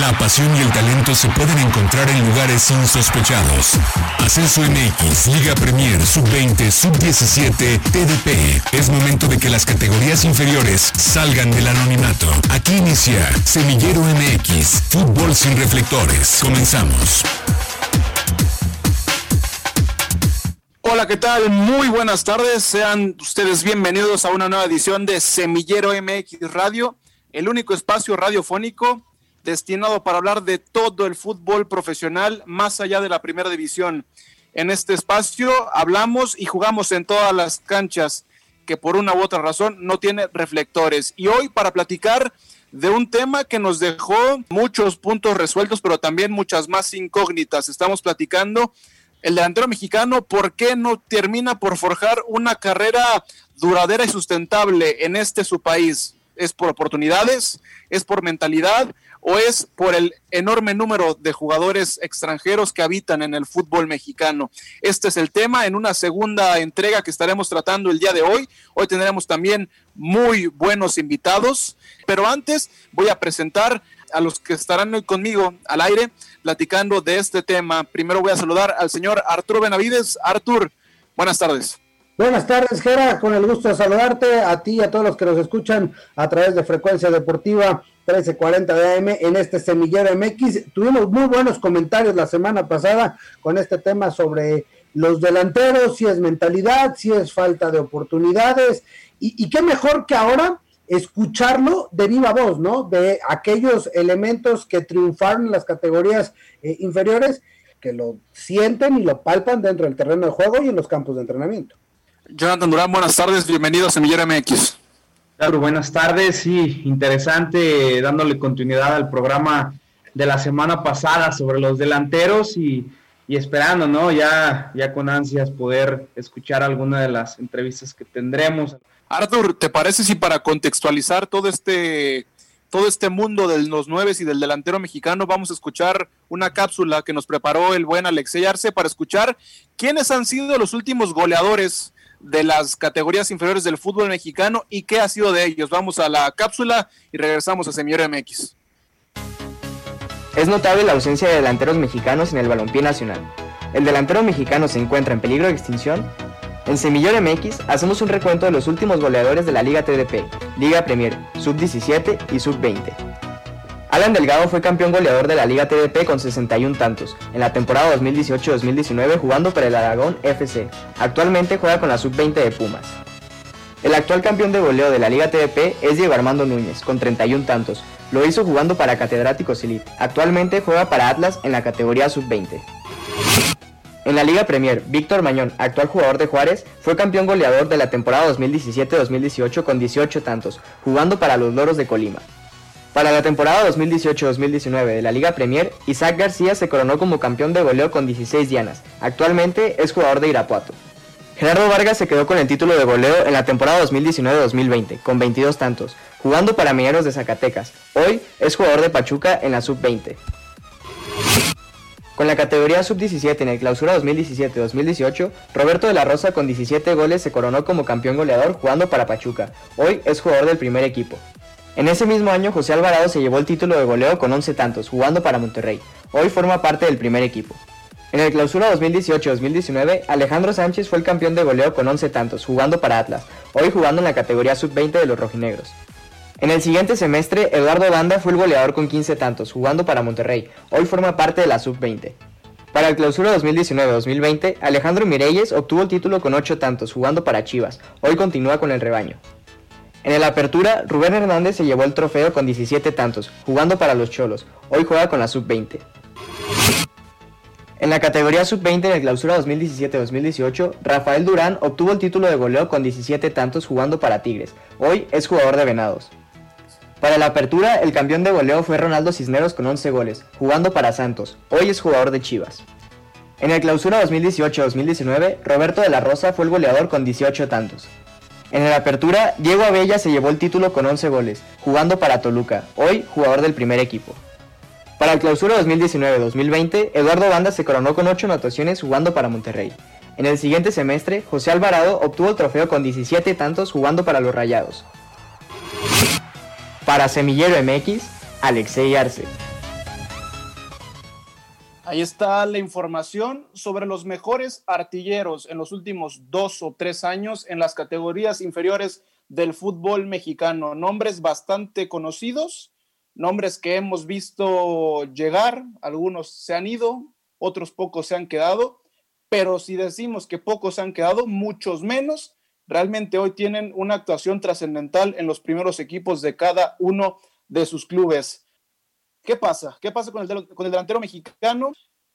La pasión y el talento se pueden encontrar en lugares insospechados. Ascenso MX, Liga Premier, Sub-20, Sub-17, TDP. Es momento de que las categorías inferiores salgan del anonimato. Aquí inicia Semillero MX, Fútbol sin reflectores. Comenzamos. Hola, ¿qué tal? Muy buenas tardes. Sean ustedes bienvenidos a una nueva edición de Semillero MX Radio, el único espacio radiofónico destinado para hablar de todo el fútbol profesional más allá de la primera división. En este espacio hablamos y jugamos en todas las canchas que por una u otra razón no tiene reflectores. Y hoy para platicar de un tema que nos dejó muchos puntos resueltos, pero también muchas más incógnitas. Estamos platicando el delantero mexicano, ¿por qué no termina por forjar una carrera duradera y sustentable en este su país? ¿Es por oportunidades? ¿Es por mentalidad? ¿O es por el enorme número de jugadores extranjeros que habitan en el fútbol mexicano? Este es el tema en una segunda entrega que estaremos tratando el día de hoy. Hoy tendremos también muy buenos invitados, pero antes voy a presentar a los que estarán hoy conmigo al aire platicando de este tema. Primero voy a saludar al señor Arturo Benavides. Artur, buenas tardes. Buenas tardes, Gera, con el gusto de saludarte a ti y a todos los que nos escuchan a través de Frecuencia Deportiva 1340 de AM en este Semillero MX. Tuvimos muy buenos comentarios la semana pasada con este tema sobre los delanteros, si es mentalidad, si es falta de oportunidades, y, qué mejor que ahora escucharlo de viva voz, ¿no? De aquellos elementos que triunfaron en las categorías eh, inferiores, que lo sienten y lo palpan dentro del terreno de juego y en los campos de entrenamiento. Jonathan Durán, buenas tardes, bienvenido a Semillero MX. Claro, buenas tardes, sí, interesante, dándole continuidad al programa de la semana pasada sobre los delanteros y, esperando, ¿no? Ya, ya con ansias poder escuchar alguna de las entrevistas que tendremos. Arthur, ¿te parece si para contextualizar todo este, todo este mundo de los nueve y del delantero mexicano vamos a escuchar una cápsula que nos preparó el buen Alexey Arce para escuchar quiénes han sido los últimos goleadores de las categorías inferiores del fútbol mexicano y qué ha sido de ellos? Vamos a la cápsula y regresamos a Semillero MX. Es notable la ausencia de delanteros mexicanos en el balompié nacional. ¿El delantero mexicano se encuentra en peligro de extinción? En Semillero MX hacemos un recuento de los últimos goleadores de la Liga TDP, Liga Premier, Sub-17 y Sub-20. Alan Delgado fue campeón goleador de la Liga TDP con 61 tantos en la temporada 2018-2019 jugando para el Aragón FC. Actualmente juega con la Sub-20 de Pumas. El actual campeón de goleo de la Liga TDP es Diego Armando Núñez, con 31 tantos. Lo hizo jugando para Catedráticos Elite. Actualmente juega para Atlas en la categoría Sub-20. En la Liga Premier, Víctor Mañón, actual jugador de Juárez, fue campeón goleador de la temporada 2017-2018 con 18 tantos, jugando para los Loros de Colima. Para la temporada 2018-2019 de la Liga Premier, Isaac García se coronó como campeón de goleo con 16 dianas. Actualmente es jugador de Irapuato. Gerardo Vargas se quedó con el título de goleo en la temporada 2019-2020, con 22 tantos, jugando para Mineros de Zacatecas. Hoy es jugador de Pachuca en la Sub-20. Con la categoría sub-17 en el clausura 2017-2018, Roberto de la Rosa con 17 goles se coronó como campeón goleador jugando para Pachuca. Hoy es jugador del primer equipo. En ese mismo año, José Alvarado se llevó el título de goleo con 11 tantos, jugando para Monterrey. Hoy forma parte del primer equipo. En el clausura 2018-2019, Alejandro Sánchez fue el campeón de goleo con 11 tantos, jugando para Atlas, hoy jugando en la categoría sub-20 de los rojinegros. En el siguiente semestre, Eduardo Banda fue el goleador con 15 tantos, jugando para Monterrey. Hoy forma parte de la sub-20. Para el clausura 2019-2020, Alejandro Mireyes obtuvo el título con 8 tantos, jugando para Chivas. Hoy continúa con el rebaño. En el Apertura, Rubén Hernández se llevó el trofeo con 17 tantos, jugando para los Cholos. Hoy juega con la sub-20. En la categoría sub-20 en el clausura 2017-2018, Rafael Durán obtuvo el título de goleo con 17 tantos jugando para Tigres. Hoy es jugador de Venados. Para la apertura, el campeón de goleo fue Ronaldo Cisneros con 11 goles, jugando para Santos. Hoy es jugador de Chivas. En el clausura 2018-2019, Roberto de la Rosa fue el goleador con 18 tantos. En la apertura, Diego Abella se llevó el título con 11 goles, jugando para Toluca, hoy jugador del primer equipo. Para el clausura 2019-2020, Eduardo Banda se coronó con 8 anotaciones jugando para Monterrey. En el siguiente semestre, José Alvarado obtuvo el trofeo con 17 tantos jugando para los Rayados. Para Semillero MX, Alexei Arce. Ahí está la información sobre los mejores artilleros en los últimos dos o tres años en las categorías inferiores del fútbol mexicano. Nombres bastante conocidos, nombres que hemos visto llegar, algunos se han ido, otros pocos se han quedado, pero si decimos que pocos se han quedado, muchos menos, realmente hoy tienen una actuación trascendental en los primeros equipos de cada uno de sus clubes. ¿Qué pasa? ¿Qué pasa con el, con el delantero mexicano?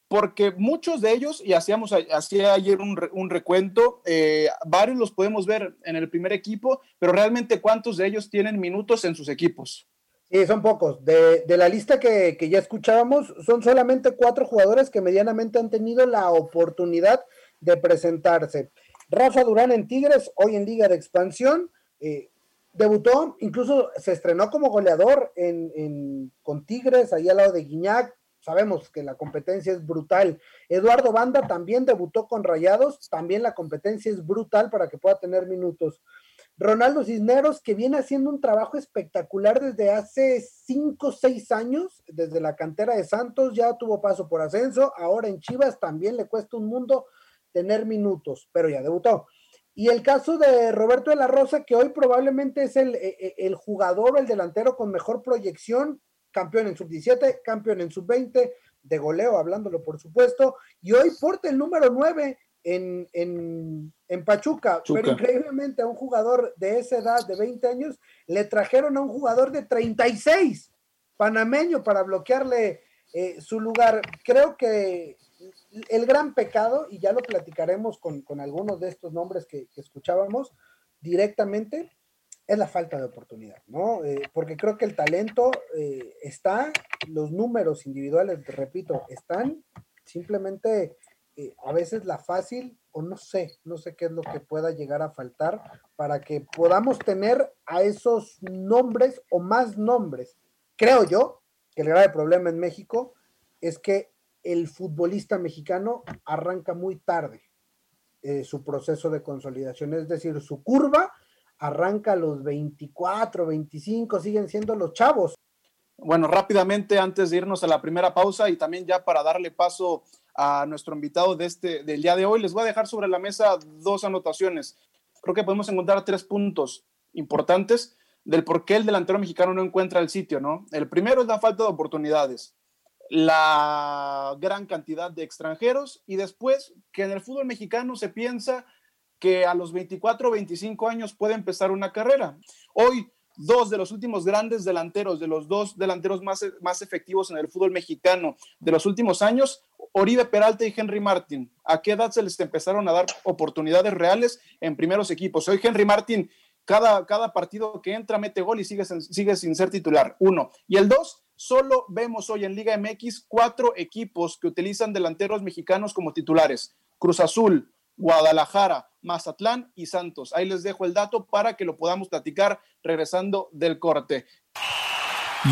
Porque muchos de ellos, y hacíamos hacía ayer un, recuento, eh, varios los podemos ver en el primer equipo, pero realmente cuántos de ellos tienen minutos en sus equipos. Sí, son pocos. De, la lista que, que, ya escuchábamos, son solamente cuatro jugadores que medianamente han tenido la oportunidad de presentarse. Rafa Durán en Tigres, hoy en Liga de Expansión, eh, debutó, incluso se estrenó como goleador en, con Tigres, ahí al lado de Guiñac. Sabemos que la competencia es brutal. Eduardo Banda también debutó con Rayados, también la competencia es brutal para que pueda tener minutos. Ronaldo Cisneros, que viene haciendo un trabajo espectacular desde hace cinco o seis años, desde la cantera de Santos, ya tuvo paso por ascenso, ahora en Chivas también le cuesta un mundo tener minutos, pero ya debutó. Y el caso de Roberto de la Rosa, que hoy probablemente es el, e, e, el jugador o el delantero con mejor proyección, campeón en sub-17, campeón en sub-20, de goleo, hablándolo por supuesto, y hoy porta el número 9 en, en, en Pachuca, pero increíblemente a un jugador de esa edad, de 20 años, le trajeron a un jugador de 36, panameño, para bloquearle eh, su lugar. Creo que el gran pecado, y ya lo platicaremos con, con algunos de estos nombres que, escuchábamos directamente, es la falta de oportunidad, ¿no? Eh, porque creo que el talento eh, está, los números individuales, repito, están, simplemente a veces la fácil, o no sé, no sé qué es lo que pueda llegar a faltar para que podamos tener a esos nombres o más nombres. Creo yo que el grave problema en México es que el futbolista mexicano arranca muy tarde eh, su proceso de consolidación, es decir, su curva arranca a los 24, 25, siguen siendo los chavos. Bueno, rápidamente antes de irnos a la primera pausa y también ya para darle paso a nuestro invitado de este, del día de hoy, les voy a dejar sobre la mesa dos anotaciones. Creo que podemos encontrar tres puntos importantes del por qué el delantero mexicano no encuentra el sitio, ¿no? El primero es la falta de oportunidades, la gran cantidad de extranjeros y después que en el fútbol mexicano se piensa que a los 24 o 25 años puede empezar una carrera. Hoy dos de los últimos grandes delanteros, de los dos delanteros más, más efectivos en el fútbol mexicano de los últimos años, Oribe Peralta y Henry Martin. ¿A qué edad se les empezaron a dar oportunidades reales en primeros equipos? Hoy Henry Martin, cada, cada partido que entra, mete gol y sigue, sigue sin ser titular. Uno. Y el dos, solo vemos hoy en Liga MX cuatro equipos que utilizan delanteros mexicanos como titulares. Cruz Azul, Guadalajara, Mazatlán y Santos. Ahí les dejo el dato para que lo podamos platicar regresando del corte.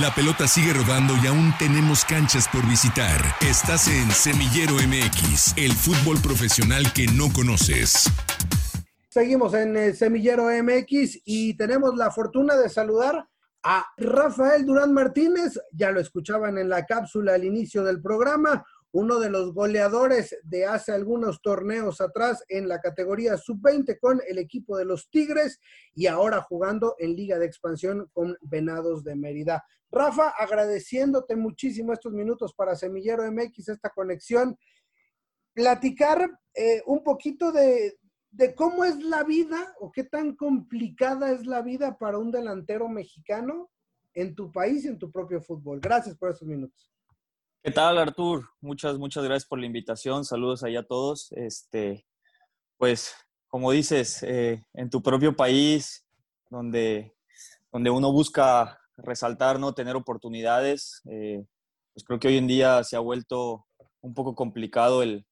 La pelota sigue rodando y aún tenemos canchas por visitar. Estás en Semillero MX, el fútbol profesional que no conoces. Seguimos en el Semillero MX y tenemos la fortuna de saludar a Rafael Durán Martínez. Ya lo escuchaban en la cápsula al inicio del programa uno de los goleadores de hace algunos torneos atrás en la categoría sub-20 con el equipo de los Tigres y ahora jugando en Liga de Expansión con Venados de Mérida. Rafa, agradeciéndote muchísimo estos minutos para Semillero MX, esta conexión, platicar eh, un poquito de, de cómo es la vida o qué tan complicada es la vida para un delantero mexicano en tu país y en tu propio fútbol. Gracias por estos minutos. ¿Qué tal, Artur? Muchas, muchas gracias por la invitación. Saludos ahí a todos. Este, pues, como dices, eh, en tu propio país, donde, donde uno busca resaltar, ¿no? Tener oportunidades, eh, pues creo que hoy en día se ha vuelto un poco complicado el,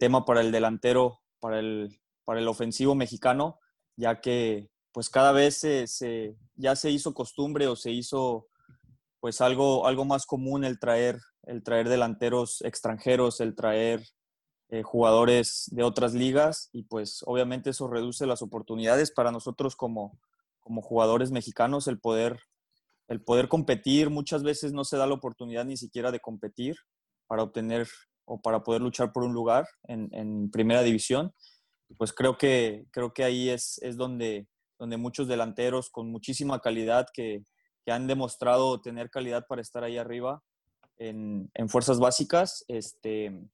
tema para el delantero, para el, para el ofensivo mexicano, ya que pues cada vez se, ya se hizo costumbre o se hizo pues algo, algo más común el traer, el traer delanteros extranjeros, el traer eh, jugadores de otras ligas y pues obviamente eso reduce las oportunidades para nosotros como, como jugadores mexicanos, el poder, el poder competir. Muchas veces no se da la oportunidad ni siquiera de competir para obtener o para poder luchar por un lugar en, primera división. Pues creo que, creo que ahí es, es donde, donde muchos delanteros con muchísima calidad que, que han demostrado tener calidad para estar ahí arriba en, en fuerzas básicas, este,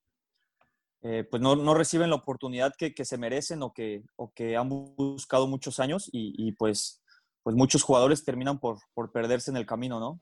eh, pues no, no, reciben la oportunidad que, que, se merecen o que, o que han buscado muchos años y, y pues, pues muchos jugadores terminan por, por perderse en el camino, ¿no?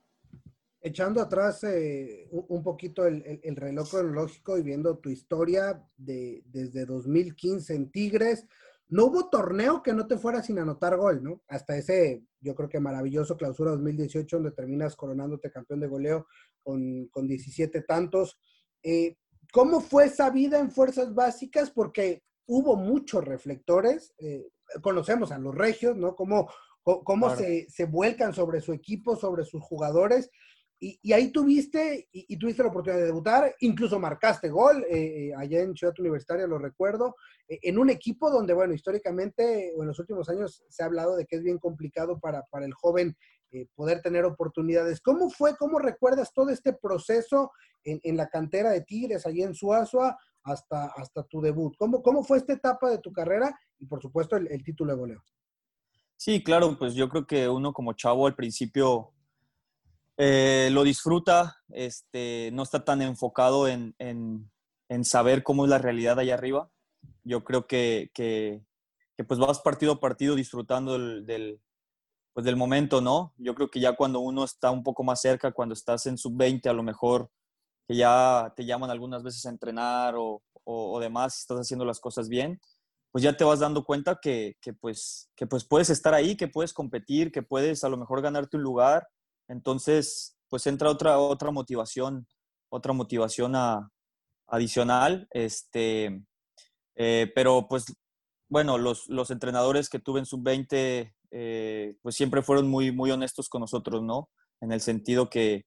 Echando atrás eh, un poquito el, el, el, reloj cronológico y viendo tu historia de, desde 2015 en Tigres, no hubo torneo que no te fuera sin anotar gol, ¿no? Hasta ese, yo creo que maravilloso clausura 2018, donde terminas coronándote campeón de goleo con, con 17 tantos. Eh, ¿Cómo fue esa vida en fuerzas básicas? Porque hubo muchos reflectores, eh, conocemos a los regios, ¿no? Cómo, cómo claro. se, se vuelcan sobre su equipo, sobre sus jugadores y, ahí tuviste, y, tuviste la oportunidad de debutar, incluso marcaste gol eh, eh allá en Ciudad Universitaria, lo recuerdo, eh, en un equipo donde, bueno, históricamente o en los últimos años se ha hablado de que es bien complicado para, para el joven poder tener oportunidades. ¿Cómo fue, cómo recuerdas todo este proceso en, en la cantera de Tigres, allá en Suazua, hasta, hasta tu debut? ¿Cómo, ¿Cómo fue esta etapa de tu carrera y, por supuesto, el título de goleo? Sí, claro, pues yo creo que uno como chavo al principio eh, lo disfruta, este, no está tan enfocado en, en, saber cómo es la realidad allá arriba. Yo creo que, que, pues vas partido a partido disfrutando del, pues del momento, ¿no? Yo creo que ya cuando uno está un poco más cerca, cuando estás en sub-20, a lo mejor que ya te llaman algunas veces a entrenar o, o, demás, estás haciendo las cosas bien, pues ya te vas dando cuenta que, que, pues, que pues puedes estar ahí, que puedes competir, que puedes a lo mejor ganarte un lugar entonces, pues entra otra, otra motivación, otra motivación adicional. Este, eh, pero pues, bueno, los, los, entrenadores que tuve en sub-20, eh, pues siempre fueron muy, muy honestos con nosotros, ¿no? En el sentido que,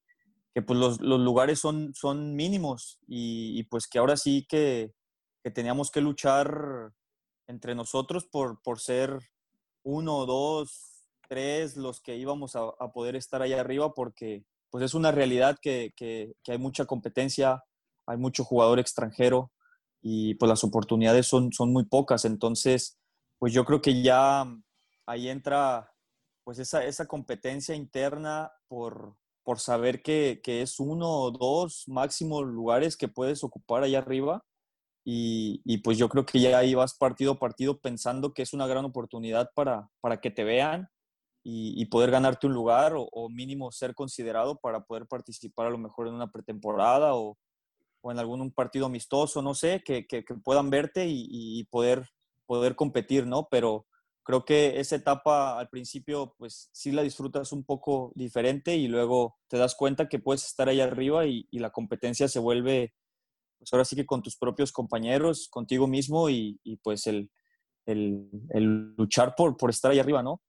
que pues los, los, lugares son, son mínimos y, pues que ahora sí que, que teníamos que luchar entre nosotros por, por ser uno dos tres los que íbamos a, a poder estar allá arriba porque pues es una realidad que, que, que, hay mucha competencia, hay mucho jugador extranjero y pues las oportunidades son, son muy pocas. Entonces, pues yo creo que ya ahí entra pues esa, esa competencia interna por, por saber que, que, es uno o dos máximos lugares que puedes ocupar allá arriba. Y, y, pues yo creo que ya ahí vas partido a partido pensando que es una gran oportunidad para, para que te vean y, y poder ganarte un lugar o, o, mínimo ser considerado para poder participar a lo mejor en una pretemporada o, o en algún partido amistoso, no sé, que, que, que puedan verte y, y, poder, poder competir, ¿no? Pero creo que esa etapa al principio, pues sí la disfrutas un poco diferente y luego te das cuenta que puedes estar ahí arriba y, y la competencia se vuelve, pues ahora sí que con tus propios compañeros, contigo mismo y, y pues el, el, el, luchar por, por estar ahí arriba, ¿no?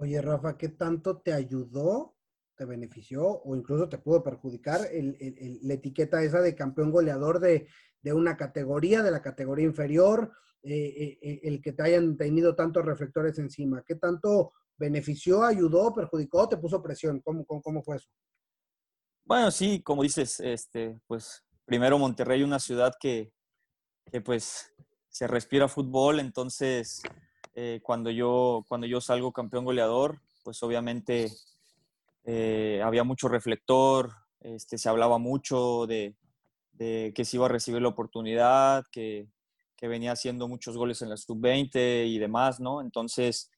Oye, Rafa, ¿qué tanto te ayudó, te benefició o incluso te pudo perjudicar el, el, el, la etiqueta esa de campeón goleador de, de, una categoría, de la categoría inferior, eh, eh, el que te hayan tenido tantos reflectores encima? ¿Qué tanto benefició, ayudó, perjudicó, te puso presión? ¿Cómo, cómo, cómo fue eso? Bueno, sí, como dices, este, pues primero Monterrey, una ciudad que, que pues se respira fútbol, entonces eh, cuando, yo, cuando yo salgo campeón goleador, pues obviamente eh, había mucho reflector, este, se hablaba mucho de, que se iba a recibir la oportunidad, que, que venía haciendo muchos goles en la sub-20 y demás, ¿no? Entonces,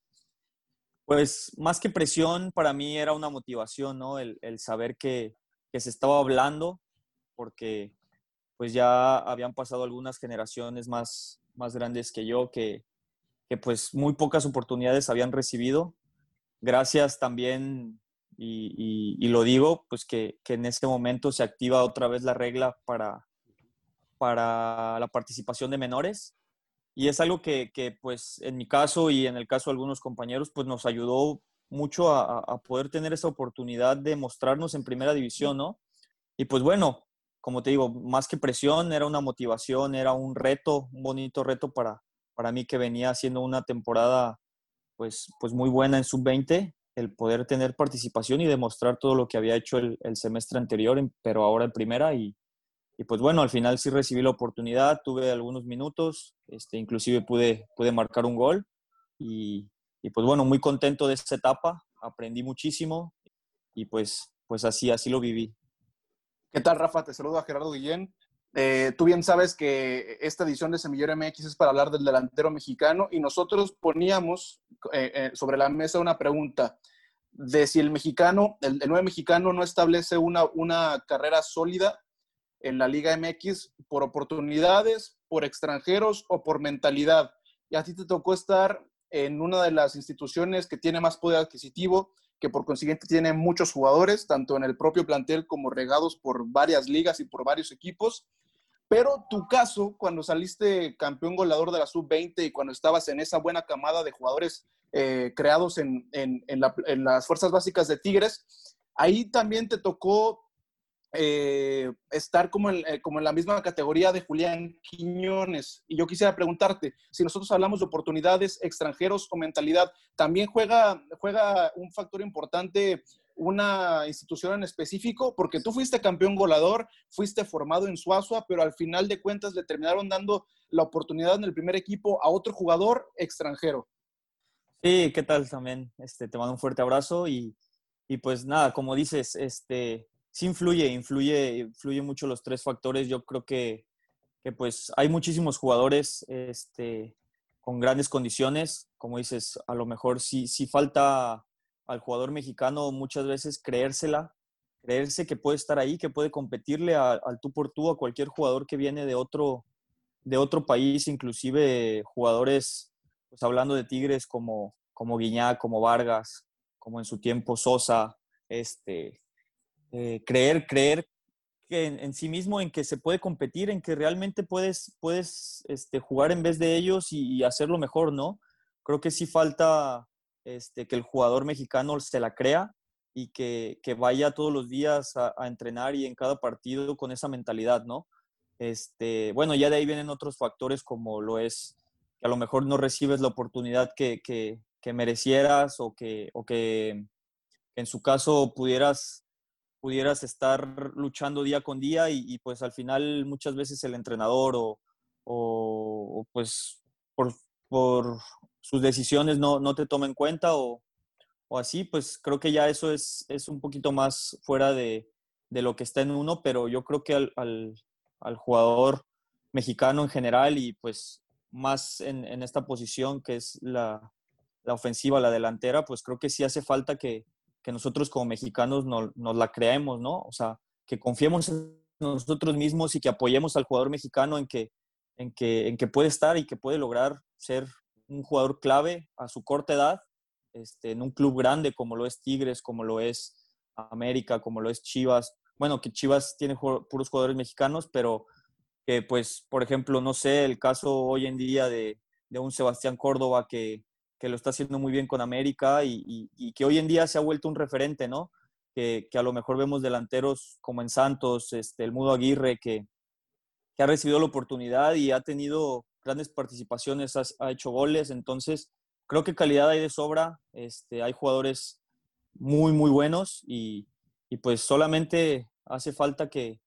pues más que presión, para mí era una motivación, ¿no? El, el saber que, que, se estaba hablando, porque pues ya habían pasado algunas generaciones más, más grandes que yo que, que pues muy pocas oportunidades habían recibido. Gracias también, y, lo digo, pues que, en este momento se activa otra vez la regla para, para la participación de menores. Y es algo que, que, pues en mi caso y en el caso de algunos compañeros, pues nos ayudó mucho a, a poder tener esa oportunidad de mostrarnos en primera división, ¿no? Y pues bueno, como te digo, más que presión, era una motivación, era un reto, un bonito reto para, para mí que venía haciendo una temporada pues, pues muy buena en sub-20, el poder tener participación y demostrar todo lo que había hecho el, semestre anterior, pero ahora en primera y, pues bueno, al final sí recibí la oportunidad, tuve algunos minutos, este, inclusive pude, pude marcar un gol y, y pues bueno, muy contento de esta etapa, aprendí muchísimo y pues, pues así, así lo viví. ¿Qué tal, Rafa? Te saludo a Gerardo Guillén. Eh, tú bien sabes que esta edición de Semillero MX es para hablar del delantero mexicano y nosotros poníamos eh, eh, sobre la mesa una pregunta de si el mexicano, el, nuevo mexicano no establece una, una carrera sólida en la Liga MX por oportunidades, por extranjeros o por mentalidad. Y a ti te tocó estar en una de las instituciones que tiene más poder adquisitivo, que por consiguiente tiene muchos jugadores, tanto en el propio plantel como regados por varias ligas y por varios equipos. Pero tu caso, cuando saliste campeón goleador de la sub-20 y cuando estabas en esa buena camada de jugadores eh, creados en, en, en las fuerzas básicas de Tigres, ahí también te tocó eh, estar como en, eh, como en la misma categoría de Julián Quiñones. Y yo quisiera preguntarte, si nosotros hablamos de oportunidades, extranjeros o mentalidad, ¿también juega, juega un factor importante una institución en específico? Porque tú fuiste campeón goleador, fuiste formado en Suazua, pero al final de cuentas le terminaron dando la oportunidad en el primer equipo a otro jugador extranjero. Sí, ¿qué tal también? Este, te mando un fuerte abrazo y, y pues nada, como dices, este, sí influye, influye, influye mucho los tres factores. Yo creo que, que pues hay muchísimos jugadores este, con grandes condiciones. Como dices, a lo mejor sí, sí falta al jugador mexicano muchas veces creérsela, creerse que puede estar ahí, que puede competirle al tú por tú a cualquier jugador que viene de otro, de otro país, inclusive jugadores, pues hablando de Tigres como, como Guiñá, como Vargas, como en su tiempo Sosa, este, eh, creer, creer que en, sí mismo, en que se puede competir, en que realmente puedes, puedes este, jugar en vez de ellos y, hacerlo mejor, ¿no? Creo que sí falta este, que el jugador mexicano se la crea y que, que vaya todos los días a, entrenar y en cada partido con esa mentalidad, ¿no? Este, bueno, ya de ahí vienen otros factores como lo es que a lo mejor no recibes la oportunidad que, que, que merecieras o que, o que en su caso pudieras pudieras estar luchando día con día y, pues al final muchas veces el entrenador o, o, pues por, por, sus decisiones no, no te toma en cuenta o, o, así, pues creo que ya eso es, es un poquito más fuera de, de, lo que está en uno, pero yo creo que al, al, al jugador mexicano en general y pues más en, en esta posición que es la, la ofensiva, la delantera, pues creo que sí hace falta que, que nosotros como mexicanos nos, la creemos, ¿no? O sea, que confiemos en nosotros mismos y que apoyemos al jugador mexicano en que, en que, en que puede estar y que puede lograr ser un jugador clave a su corta edad este, en un club grande como lo es Tigres, como lo es América, como lo es Chivas. Bueno, que Chivas tiene puros jugadores mexicanos, pero que pues, por ejemplo, no sé, el caso hoy en día de, de un Sebastián Córdoba que, que lo está haciendo muy bien con América y, que hoy en día se ha vuelto un referente, ¿no? Que, a lo mejor vemos delanteros como en Santos, este, el Mudo Aguirre, que, ha recibido la oportunidad y ha tenido grandes participaciones, ha, hecho goles, entonces creo que calidad hay de sobra, este, hay jugadores muy, muy buenos y, pues solamente hace falta que,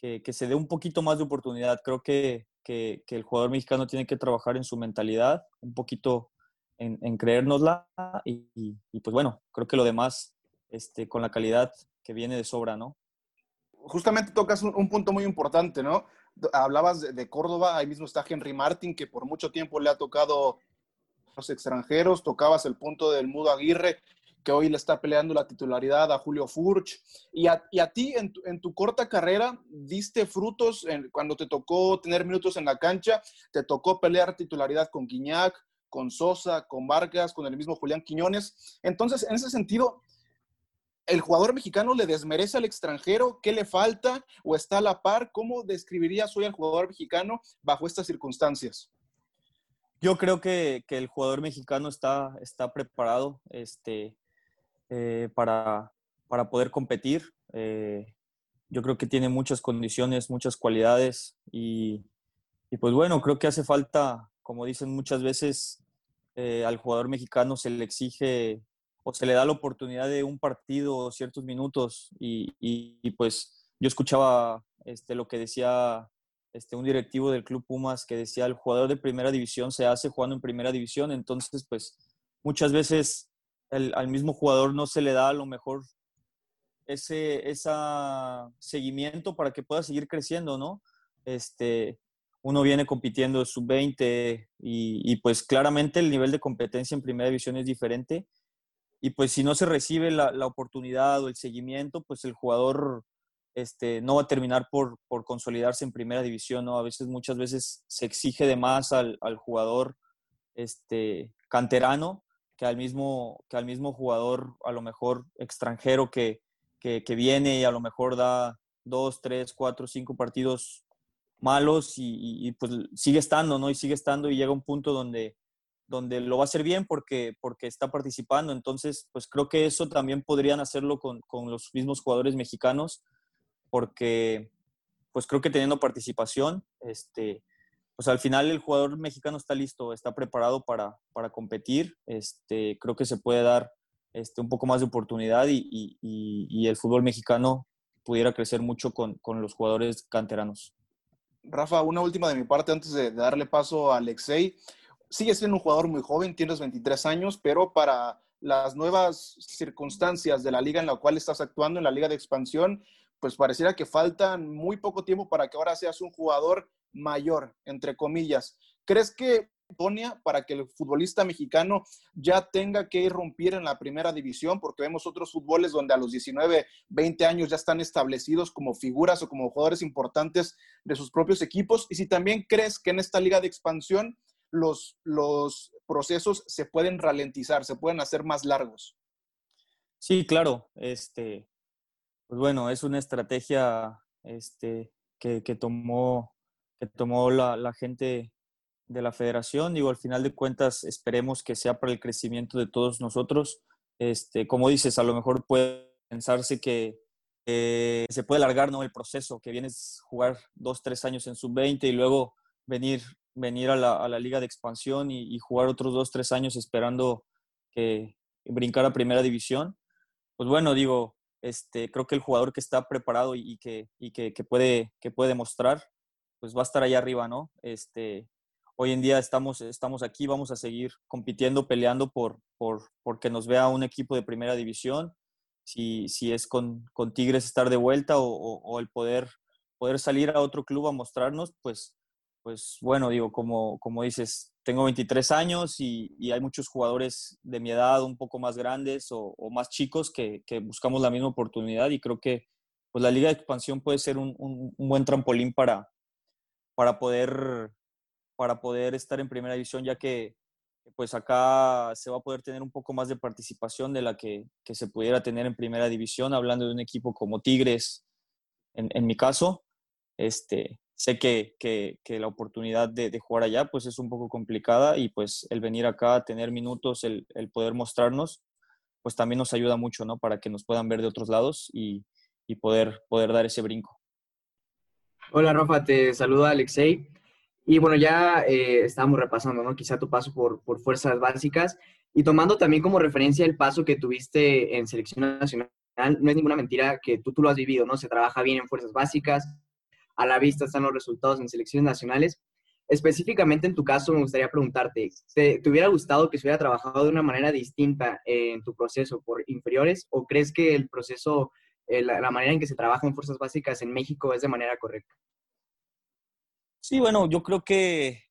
se dé un poquito más de oportunidad. Creo que, que, el jugador mexicano tiene que trabajar en su mentalidad, un poquito en, en creérnosla y, pues bueno, creo que lo demás este, con la calidad que viene de sobra, ¿no? Justamente tocas un, punto muy importante, ¿no? Hablabas de, Córdoba, ahí mismo está Henry Martin, que por mucho tiempo le ha tocado los extranjeros, tocabas el punto del Mudo Aguirre, que hoy le está peleando la titularidad a Julio Furch. Y a, y a ti, en tu, en tu, corta carrera, diste frutos cuando te tocó tener minutos en la cancha, te tocó pelear titularidad con Guiñac, con Sosa, con Vargas, con el mismo Julián Quiñones. Entonces, en ese sentido, ¿el jugador mexicano le desmerece al extranjero? ¿Qué le falta? ¿O está a la par? ¿Cómo describirías hoy al jugador mexicano bajo estas circunstancias? Yo creo que, el jugador mexicano está, está preparado este, eh, para, para, poder competir. Eh, yo creo que tiene muchas condiciones, muchas cualidades y, y, pues bueno, creo que hace falta como dicen muchas veces, eh, al jugador mexicano se le exige o se le da la oportunidad de un partido o ciertos minutos y, pues yo escuchaba este, lo que decía este, un directivo del Club Pumas que decía, el jugador de primera división se hace jugando en primera división, entonces pues muchas veces al mismo jugador no se le da a lo mejor ese esa seguimiento para que pueda seguir creciendo, ¿no? Este, uno viene compitiendo sub-20 y, y, pues claramente el nivel de competencia en primera división es diferente y pues si no se recibe la, la oportunidad o el seguimiento, pues el jugador este, no va a terminar por, por, consolidarse en primera división, ¿no? A veces, muchas veces se exige de más al, al jugador este, canterano que al, mismo, que al mismo jugador, a lo mejor extranjero, que, que, que viene y a lo mejor da dos, tres, cuatro, cinco partidos malos y, pues sigue estando, ¿no? Y sigue estando y llega un punto donde, donde lo va a hacer bien porque, porque está participando. Entonces, pues creo que eso también podrían hacerlo con, con los mismos jugadores mexicanos porque pues creo que teniendo participación, este, pues al final el jugador mexicano está listo, está preparado para, para competir, este, creo que se puede dar este, un poco más de oportunidad y, y, y el fútbol mexicano pudiera crecer mucho con, con, los jugadores canteranos. Rafa, una última de mi parte antes de, darle paso a Alexei. Sigues siendo un jugador muy joven, tienes 23 años, pero para las nuevas circunstancias de la liga en la cual estás actuando, en la liga de expansión, pues pareciera que faltan muy poco tiempo para que ahora seas un jugador mayor, entre comillas. ¿Crees que para que el futbolista mexicano ya tenga que irrumpir en la primera división? Porque vemos otros fútboles donde a los 19, 20 años ya están establecidos como figuras o como jugadores importantes de sus propios equipos. Y si también crees que en esta liga de expansión los, los procesos se pueden ralentizar, se pueden hacer más largos. Sí, claro. Este, pues bueno, es una estrategia este, que, que tomó, que tomó la, la, gente de la federación. Digo, al final de cuentas, esperemos que sea para el crecimiento de todos nosotros. Este, como dices, a lo mejor puede pensarse que se puede alargar ¿no? el proceso, que vienes jugar dos, tres años en sub-20 y luego venir, venir a, la, a la liga de expansión y, y, jugar otros dos, tres años esperando que brincar a primera división. Pues bueno, digo, este, creo que el jugador que está preparado y, que, y que, que, puede, que puede demostrar, pues va a estar allá arriba, ¿no? Este, hoy en día estamos, estamos aquí, vamos a seguir compitiendo, peleando por, por, porque nos vea un equipo de primera división, si, si es con, con Tigres estar de vuelta o, el poder, poder salir a otro club a mostrarnos, pues, pues bueno, digo, como, como dices, tengo 23 años y, y, hay muchos jugadores de mi edad un poco más grandes o, más chicos que, que, buscamos la misma oportunidad y creo que pues, la liga de expansión puede ser un, un, un, buen trampolín para, para, poder, para poder estar en primera división, ya que pues acá se va a poder tener un poco más de participación de la que, que se pudiera tener en primera división, hablando de un equipo como Tigres, en, en mi caso. Este, sé que, que, la oportunidad de, jugar allá pues es un poco complicada y pues el venir acá tener minutos, el, el, poder mostrarnos, pues también nos ayuda mucho, ¿no? Para que nos puedan ver de otros lados y, y poder, poder dar ese brinco. Hola Rafa, te saluda Alexei. Y bueno, ya eh, estábamos repasando, ¿no? Quizá tu paso por, por fuerzas básicas y tomando también como referencia el paso que tuviste en selección nacional, no es ninguna mentira que tú, tú lo has vivido, ¿no? Se trabaja bien en fuerzas básicas, a la vista están los resultados en selecciones nacionales. Específicamente en tu caso, me gustaría preguntarte, ¿te, ¿te, hubiera gustado que se hubiera trabajado de una manera distinta en tu proceso por inferiores o crees que el proceso, eh, la, la, manera en que se trabaja en fuerzas básicas en México es de manera correcta? Sí, bueno, yo creo que,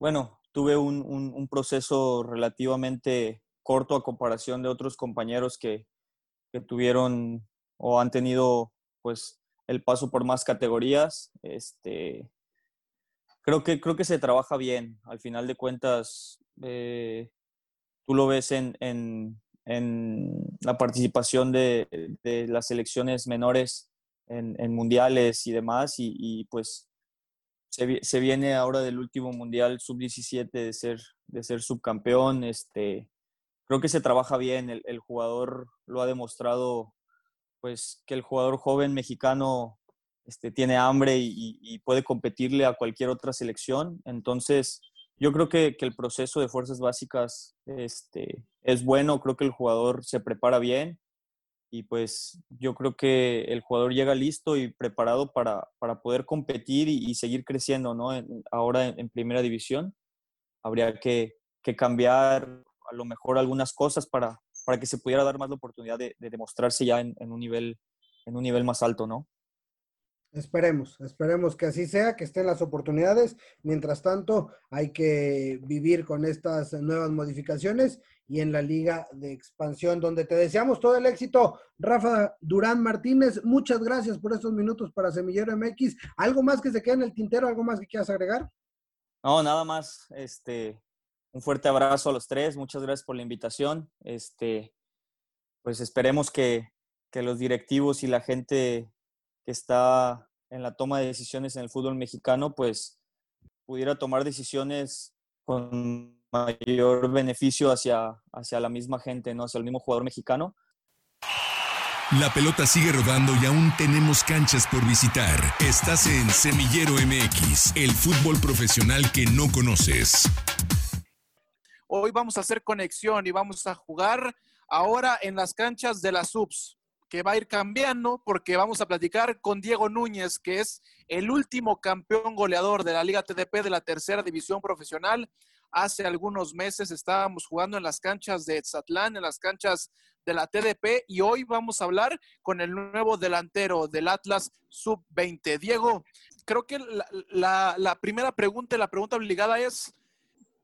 bueno, tuve un, un, un, proceso relativamente corto a comparación de otros compañeros que, que tuvieron o han tenido pues el paso por más categorías. Este, creo, que, creo que se trabaja bien. Al final de cuentas, eh, tú lo ves en, en, en la participación de, de, las selecciones menores en, mundiales y demás, y, pues se, viene ahora del último mundial sub-17 de ser, de ser subcampeón. Este, creo que se trabaja bien, el, el jugador lo ha demostrado pues que el jugador joven mexicano este, tiene hambre y, y, puede competirle a cualquier otra selección. Entonces, yo creo que, que el proceso de fuerzas básicas este, es bueno, creo que el jugador se prepara bien y pues yo creo que el jugador llega listo y preparado para, para poder competir y, seguir creciendo, ¿no? ahora en, primera división habría que, que, cambiar a lo mejor algunas cosas para, para que se pudiera dar más la oportunidad de, de demostrarse ya en, en, un nivel, en un nivel más alto, ¿no? Esperemos, esperemos que así sea, que estén las oportunidades. Mientras tanto, hay que vivir con estas nuevas modificaciones y en la liga de expansión, donde te deseamos todo el éxito. Rafa Durán Martínez, muchas gracias por estos minutos para Semillero MX. ¿Algo más que se quede en el tintero? ¿Algo más que quieras agregar? No, nada más. Este, un fuerte abrazo a los tres. Muchas gracias por la invitación. Este, pues esperemos que, que los directivos y la gente que está en la toma de decisiones en el fútbol mexicano, pues pudiera tomar decisiones con mayor beneficio hacia, hacia la misma gente, ¿no? hacia el mismo jugador mexicano. La pelota sigue rodando y aún tenemos canchas por visitar. Estás en Semillero MX, el fútbol profesional que no conoces. Hoy vamos a hacer conexión y vamos a jugar ahora en las canchas de las subs que va a ir cambiando porque vamos a platicar con Diego Núñez, que es el último campeón goleador de la Liga TDP de la tercera división profesional. Hace algunos meses estábamos jugando en las canchas de Etzatlán, en las canchas de la TDP, y hoy vamos a hablar con el nuevo delantero del Atlas Sub-20. Diego, creo que la, la primera pregunta, la pregunta obligada es,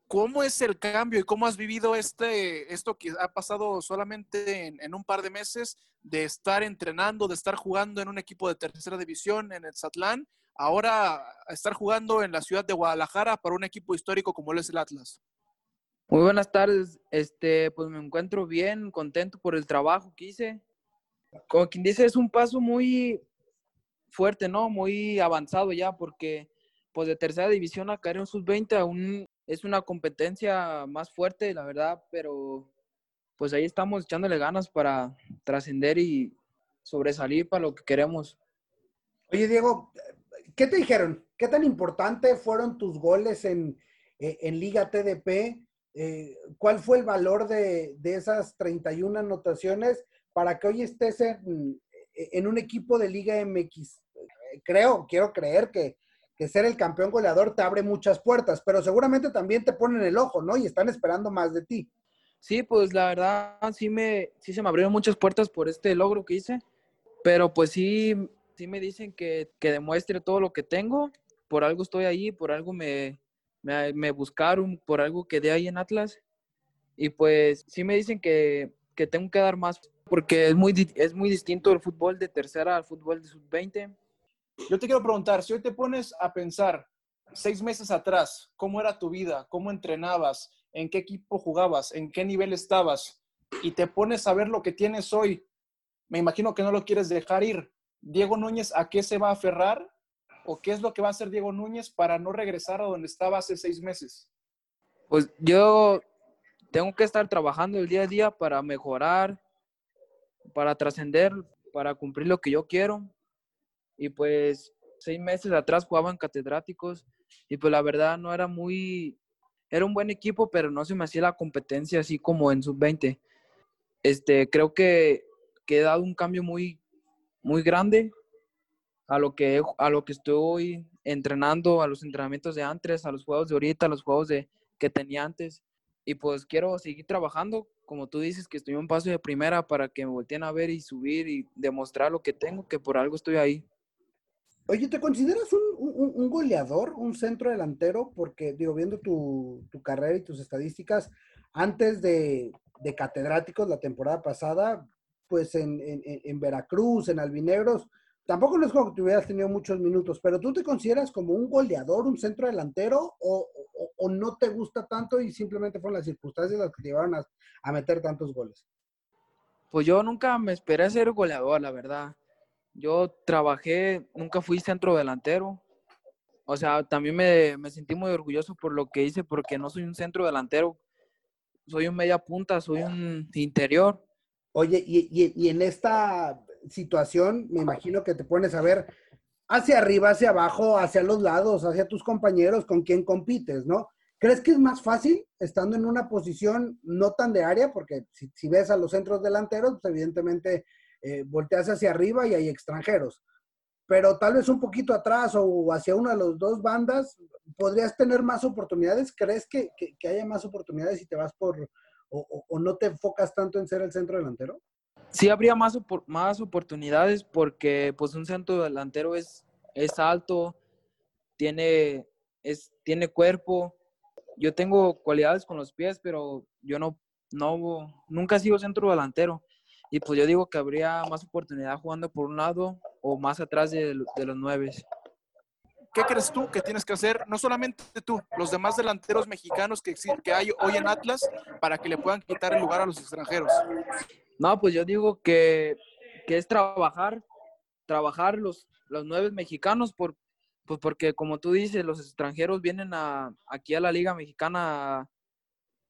¿Cómo es el cambio y cómo has vivido este, esto que ha pasado solamente en, un par de meses de estar entrenando, de estar jugando en un equipo de tercera división en el Zatlán, ahora estar jugando en la ciudad de Guadalajara para un equipo histórico como es el Atlas? Muy buenas tardes, este, pues me encuentro bien, contento por el trabajo que hice. Como quien dice, es un paso muy fuerte, ¿no? Muy avanzado ya, porque pues de tercera división a caer en sus 20 a un es una competencia más fuerte, la verdad, pero pues ahí estamos echándole ganas para trascender y sobresalir para lo que queremos. Oye, Diego, ¿qué te dijeron? ¿Qué tan importante fueron tus goles en, eh, Liga TDP? Eh, ¿Cuál fue el valor de, de, esas 31 anotaciones para que hoy estés en, en un equipo de Liga MX? Creo, quiero creer que, que ser el campeón goleador te abre muchas puertas, pero seguramente también te ponen el ojo, ¿no? Y están esperando más de ti. Sí, pues la verdad sí me sí se me abrieron muchas puertas por este logro que hice, pero pues sí sí me dicen que, demuestre todo lo que tengo, por algo estoy ahí, por algo me, me, buscaron, por algo quedé ahí en Atlas y pues sí me dicen que, que tengo que dar más porque es muy es muy distinto el fútbol de tercera al fútbol de sub-20 yo te quiero preguntar, si hoy te pones a pensar seis meses atrás, ¿cómo era tu vida? ¿Cómo entrenabas? ¿En qué equipo jugabas? ¿En qué nivel estabas? Y te pones a ver lo que tienes hoy. Me imagino que no lo quieres dejar ir. Diego Núñez, ¿a qué se va a aferrar? ¿O qué es lo que va a hacer Diego Núñez para no regresar a donde estaba hace seis meses? Pues yo tengo que estar trabajando el día a día para mejorar, para trascender, para cumplir lo que yo quiero y pues seis meses atrás jugaban catedráticos y pues la verdad no era muy, era un buen equipo, pero no se me hacía la competencia así como en sub-20. Este, creo que, que, he dado un cambio muy, muy grande a lo, que, a lo que estoy entrenando, a los entrenamientos de antes, a los juegos de ahorita, a los juegos de, que tenía antes. Y pues quiero seguir trabajando, como tú dices, que estoy un paso de primera para que me volteen a ver y subir y demostrar lo que tengo, que por algo estoy ahí. Oye, ¿te consideras un, goleador, un centro delantero? Porque, digo, viendo tu, carrera y tus estadísticas, antes de, catedráticos la temporada pasada, pues en, Veracruz, en Albinegros, tampoco no es como que hubieras tenido muchos minutos, pero ¿tú te consideras como un goleador, un centro delantero, o, no te gusta tanto y simplemente fueron las circunstancias las que te llevaron a, a meter tantos goles? Pues yo nunca me esperé ser goleador, la verdad. Yo trabajé, nunca fui centro delantero. O sea, también me, sentí muy orgulloso por lo que hice, porque no soy un centro delantero. Soy un media punta, soy un interior. Oye, y, en esta situación, me imagino que te pones a ver hacia arriba, hacia abajo, hacia los lados, hacia tus compañeros, con quién compites, ¿no? ¿Crees que es más fácil estando en una posición no tan de área? Porque si, ves a los centros delanteros, pues evidentemente eh, volteas hacia arriba y hay extranjeros. Pero tal vez un poquito atrás o hacia una de las dos bandas, podrías tener más oportunidades. ¿Crees que, haya más oportunidades si te vas por, o, no te enfocas tanto en ser el centro delantero? Sí, habría más, más oportunidades porque pues un centro delantero es, es alto, tiene, es, tiene cuerpo. Yo tengo cualidades con los pies, pero yo no, no, nunca he sido centro delantero. Y pues yo digo que habría más oportunidad jugando por un lado o más atrás de, los nueve. ¿Qué crees tú que tienes que hacer, no solamente tú, los demás delanteros mexicanos que, que hay hoy en Atlas, para que le puedan quitar el lugar a los extranjeros? No, pues yo digo que, que es trabajar, trabajar los, los nueve mexicanos, por, pues porque como tú dices, los extranjeros vienen a, aquí a la Liga Mexicana,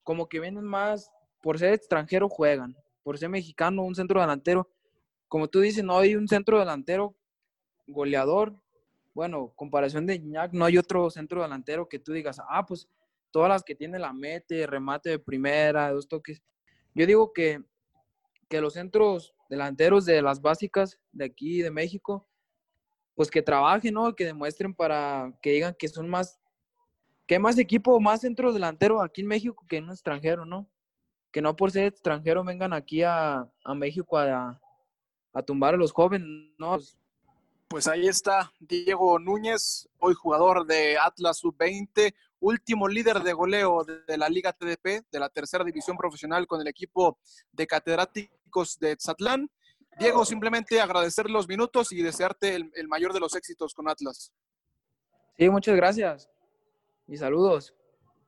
como que vienen más, por ser extranjero juegan, por ser mexicano, un centro delantero. Como tú dices, no hay un centro delantero goleador. Bueno, comparación de Iñak, no hay otro centro delantero que tú digas, ah, pues todas las que tiene la mete, remate de primera, dos toques. Yo digo que, que los centros delanteros de las básicas de aquí, de México, pues que trabajen, ¿no? Que demuestren para que digan que son más, que hay más equipo, más centro delantero aquí en México que en un extranjero, ¿no? Que no por ser extranjero vengan aquí a, México a, a, tumbar a los jóvenes, ¿no? Pues ahí está Diego Núñez, hoy jugador de Atlas Sub-20, último líder de goleo de la Liga TDP, de la tercera división profesional con el equipo de catedráticos de Zatlán. Diego, simplemente agradecer los minutos y desearte el, mayor de los éxitos con Atlas. Sí, muchas gracias y saludos.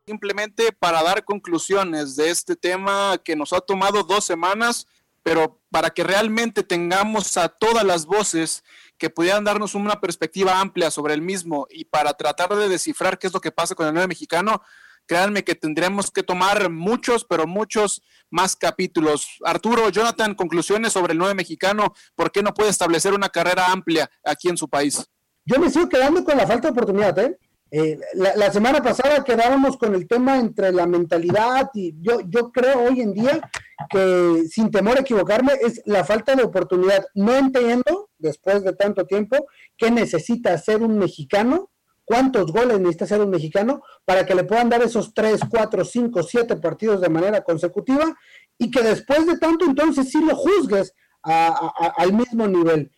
Simplemente para dar conclusiones de este tema que nos ha tomado dos semanas, pero para que realmente tengamos a todas las voces que pudieran darnos una perspectiva amplia sobre el mismo y para tratar de descifrar qué es lo que pasa con el nuevo mexicano, créanme que tendremos que tomar muchos, pero muchos más capítulos. Arturo, Jonathan, conclusiones sobre el nueve mexicano, ¿por qué no puede establecer una carrera amplia aquí en su país? Yo me sigo quedando con la falta de oportunidad, ¿eh? eh la, semana pasada quedábamos con el tema entre la mentalidad y yo, yo creo hoy en día que sin temor a equivocarme es la falta de oportunidad. No entiendo, después de tanto tiempo, qué necesita ser un mexicano cuántos goles necesita ser un mexicano para que le puedan dar esos 3, 4, 5, 7 partidos de manera consecutiva y que después de tanto entonces sí lo juzgues al mismo nivel.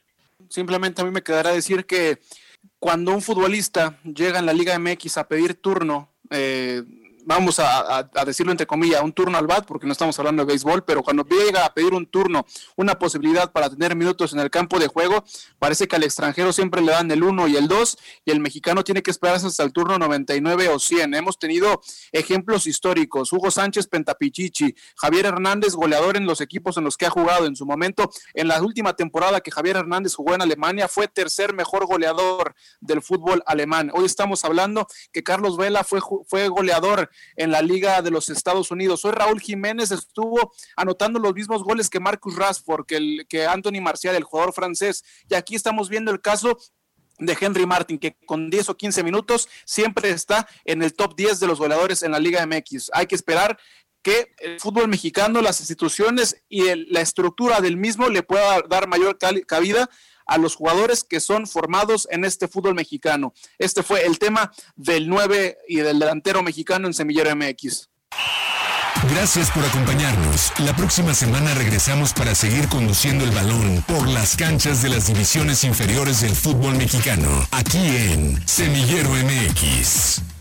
Simplemente a mí me quedará decir que cuando un futbolista llega en la Liga MX a pedir turno, eh, vamos a, decirlo entre comillas, un turno al bat, porque no estamos hablando de béisbol, pero cuando llega a pedir un turno, una posibilidad para tener minutos en el campo de juego, parece que al extranjero siempre le dan el 1 y el 2, y el mexicano tiene que esperarse hasta el turno 99 o 100. Hemos tenido ejemplos históricos, Hugo Sánchez Pentapichichi, Javier Hernández, goleador en los equipos en los que ha jugado en su momento, en la última temporada que Javier Hernández jugó en Alemania, fue tercer mejor goleador del fútbol alemán. Hoy estamos hablando que Carlos Vela fue, fue goleador en la Liga de los Estados Unidos. Hoy Raúl Jiménez estuvo anotando los mismos goles que Marcus Rashford, que, el, que Anthony Marcial, el jugador francés. Y aquí estamos viendo el caso de Henry Martin, que con 10 o 15 minutos siempre está en el top 10 de los goleadores en la Liga MX. Hay que esperar que el fútbol mexicano, las instituciones y la estructura del mismo le pueda dar mayor cabida a los jugadores que son formados en este fútbol mexicano. Este fue el tema del 9 y del delantero mexicano en Semillero MX. Gracias por acompañarnos. La próxima semana regresamos para seguir conduciendo el balón por las canchas de las divisiones inferiores del fútbol mexicano, aquí en Semillero MX.